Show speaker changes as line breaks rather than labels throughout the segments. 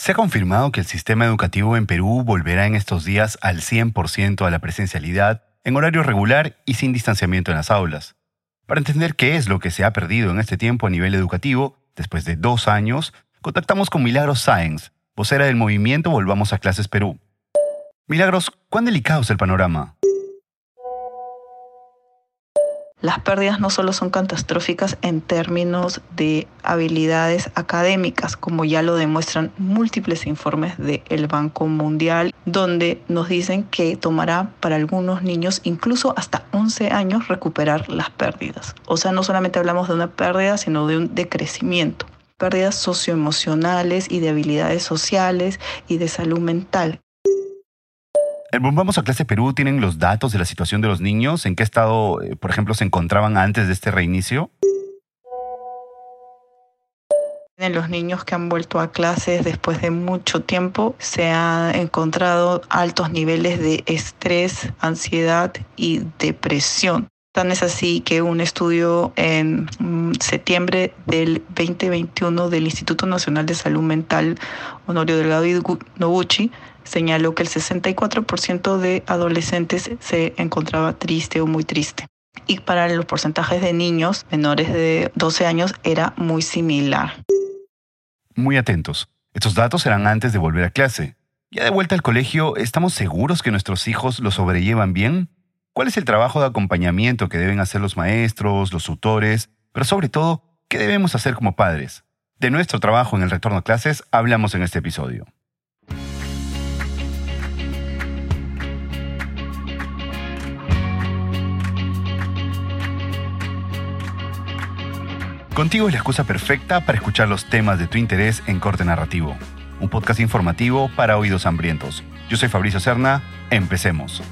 Se ha confirmado que el sistema educativo en Perú volverá en estos días al 100% a la presencialidad, en horario regular y sin distanciamiento en las aulas. Para entender qué es lo que se ha perdido en este tiempo a nivel educativo, después de dos años, contactamos con Milagros Sáenz, vocera del movimiento Volvamos a Clases Perú. Milagros, ¿cuán delicado es el panorama?
Las pérdidas no solo son catastróficas en términos de habilidades académicas, como ya lo demuestran múltiples informes del Banco Mundial, donde nos dicen que tomará para algunos niños incluso hasta 11 años recuperar las pérdidas. O sea, no solamente hablamos de una pérdida, sino de un decrecimiento. Pérdidas socioemocionales y de habilidades sociales y de salud mental.
Vamos a clase Perú, ¿tienen los datos de la situación de los niños? ¿En qué estado, eh, por ejemplo, se encontraban antes de este reinicio?
En los niños que han vuelto a clases después de mucho tiempo se han encontrado altos niveles de estrés, ansiedad y depresión. Tan es así que un estudio en mm, septiembre del 2021 del Instituto Nacional de Salud Mental Honorio Delgado y Noguchi señaló que el 64% de adolescentes se encontraba triste o muy triste. Y para los porcentajes de niños menores de 12 años era muy similar.
Muy atentos. Estos datos eran antes de volver a clase. Ya de vuelta al colegio, ¿estamos seguros que nuestros hijos lo sobrellevan bien? ¿Cuál es el trabajo de acompañamiento que deben hacer los maestros, los tutores, pero sobre todo, qué debemos hacer como padres? De nuestro trabajo en el retorno a clases hablamos en este episodio. Contigo es la excusa perfecta para escuchar los temas de tu interés en Corte Narrativo, un podcast informativo para oídos hambrientos. Yo soy Fabricio Cerna, empecemos.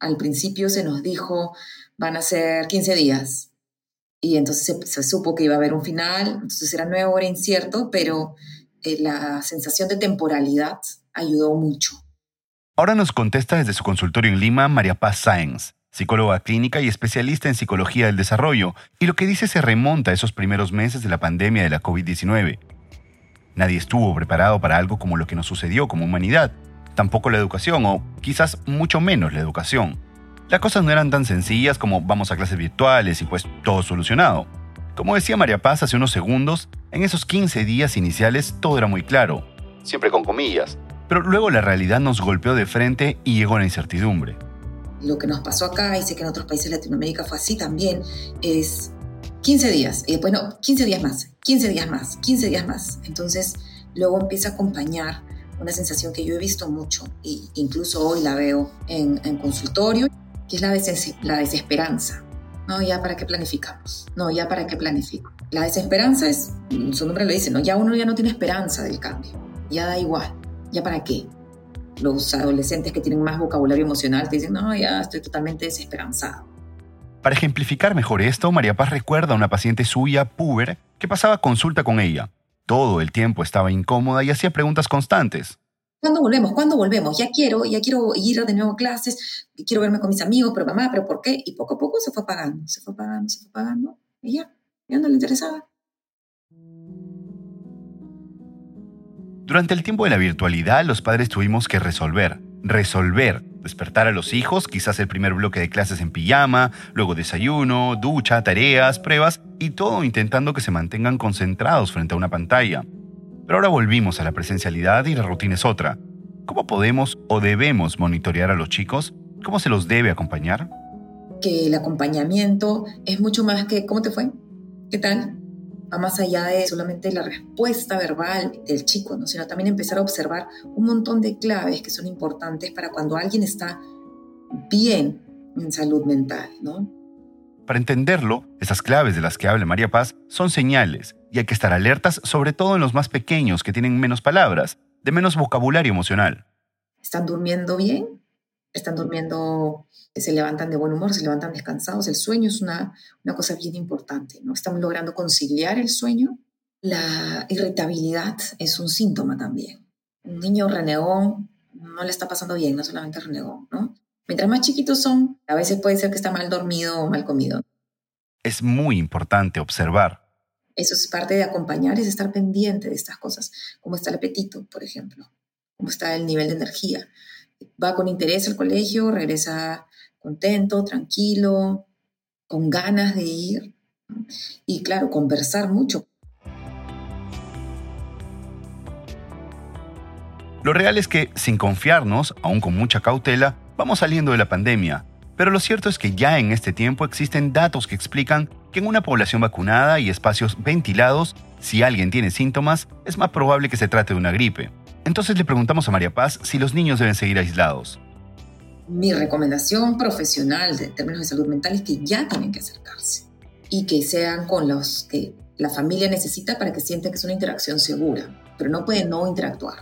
Al principio se nos dijo, van a ser 15 días, y entonces se, supo que iba a haber un final, entonces era nuevo, era incierto, pero eh, la sensación de temporalidad ayudó mucho.
Ahora nos contesta desde su consultorio en Lima María Paz Sáenz, psicóloga clínica y especialista en psicología del desarrollo, y lo que dice se remonta a esos primeros meses de la pandemia de la COVID-19. Nadie estuvo preparado para algo como lo que nos sucedió como humanidad, tampoco la educación, o quizás mucho menos la educación. Las cosas no eran tan sencillas como vamos a clases virtuales y pues todo solucionado. Como decía María Paz hace unos segundos, en esos 15 días iniciales todo era muy claro, siempre con comillas, pero luego la realidad nos golpeó de frente y llegó la incertidumbre.
Lo que nos pasó acá, y sé que en otros países de Latinoamérica fue así también, es 15 días, y después no, 15 días más, 15 días más, 15 días más. Entonces, luego empieza a acompañar una sensación que yo he visto mucho, e incluso hoy la veo en, consultorio, que es la, la desesperanza. No, ya para qué planificamos. No, ya para qué planifico. La desesperanza es, su nombre lo dice, ¿no? Ya uno ya no tiene esperanza del cambio. Ya da igual. ¿Ya para qué? Los adolescentes que tienen más vocabulario emocional te dicen, no, ya estoy totalmente desesperanzado.
Para ejemplificar mejor esto, María Paz recuerda a una paciente suya, puber, que pasaba consulta con ella. Todo el tiempo estaba incómoda y hacía preguntas constantes.
¿Cuándo volvemos? ¿Cuándo volvemos? Ya quiero, ya quiero ir de nuevo a clases, quiero verme con mis amigos, pero mamá, ¿pero por qué? Y poco a poco se fue apagando, se fue apagando, se fue apagando, y ya, ya no le interesaba.
Durante el tiempo de la virtualidad, los padres tuvimos que resolver, resolver, despertar a los hijos, quizás el primer bloque de clases en pijama, luego desayuno, ducha, tareas, pruebas y todo intentando que se mantengan concentrados frente a una pantalla. Pero ahora volvimos a la presencialidad y la rutina es otra. ¿Cómo podemos o debemos monitorear a los chicos? ¿Cómo se los debe acompañar?
Que el acompañamiento es mucho más que ¿cómo te fue? ¿Qué tal? Va más allá de solamente la respuesta verbal del chico, ¿no? sino también empezar a observar un montón de claves que son importantes para cuando alguien está bien en salud mental. ¿no?
Para entenderlo, esas claves de las que habla María Paz son señales y hay que estar alertas sobre todo en los más pequeños que tienen menos palabras, de menos vocabulario emocional.
¿Están durmiendo bien? Están durmiendo, se levantan de buen humor, se levantan descansados. El sueño es una, una cosa bien importante, ¿no? Estamos logrando conciliar el sueño. La irritabilidad es un síntoma también. Un niño renegón no le está pasando bien, no solamente renegón, ¿no? Mientras más chiquitos son, a veces puede ser que está mal dormido o mal comido.
Es muy importante observar.
Eso es parte de acompañar, es estar pendiente de estas cosas, cómo está el apetito, por ejemplo, cómo está el nivel de energía. Va con interés al colegio, regresa contento, tranquilo, con ganas de ir. Y claro, conversar mucho.
Lo real es que, sin confiarnos, aún con mucha cautela, vamos saliendo de la pandemia. Pero lo cierto es que ya en este tiempo existen datos que explican que en una población vacunada y espacios ventilados, si alguien tiene síntomas, es más probable que se trate de una gripe. Entonces le preguntamos a María Paz si los niños deben seguir aislados.
Mi recomendación profesional en términos de salud mental es que ya tienen que acercarse y que sean con los que la familia necesita para que sientan que es una interacción segura, pero no pueden no interactuar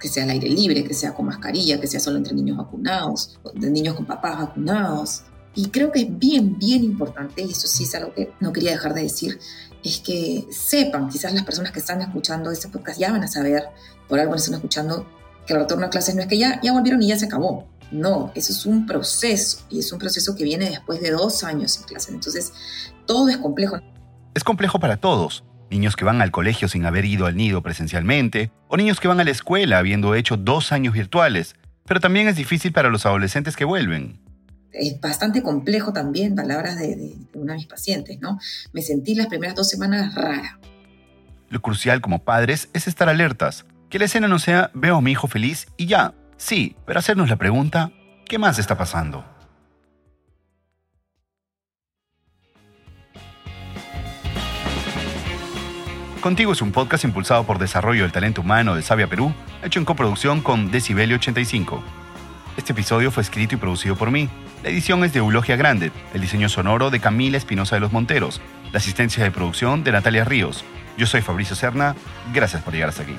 que sea al aire libre, que sea con mascarilla, que sea solo entre niños vacunados, de niños con papás vacunados. Y creo que es bien, bien importante, y eso sí es algo que no quería dejar de decir, es que sepan, quizás las personas que están escuchando este podcast ya van a saber, por algo están escuchando, que el retorno a clases no es que ya, ya volvieron y ya se acabó. No, eso es un proceso, y es un proceso que viene después de dos años en clase. Entonces, todo es complejo.
Es complejo para todos, niños que van al colegio sin haber ido al nido presencialmente, o niños que van a la escuela habiendo hecho dos años virtuales, pero también es difícil para los adolescentes que vuelven.
Es bastante complejo también, palabras de, una de mis pacientes, ¿no? Me sentí las primeras dos semanas rara.
Lo crucial como padres es estar alertas, que la escena no sea veo a mi hijo feliz y ya, sí, pero hacernos la pregunta, ¿qué más está pasando? Contigo es un podcast impulsado por Desarrollo del Talento Humano de Sabia Perú, hecho en coproducción con Decibelio 85. Este episodio fue escrito y producido por mí. La edición es de Eulogia Grande, el diseño sonoro de Camila Espinosa de los Monteros, la asistencia de producción de Natalia Ríos. Yo soy Fabricio Serna, gracias por llegar hasta aquí.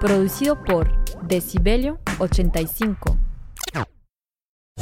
Producido por Decibelio 85.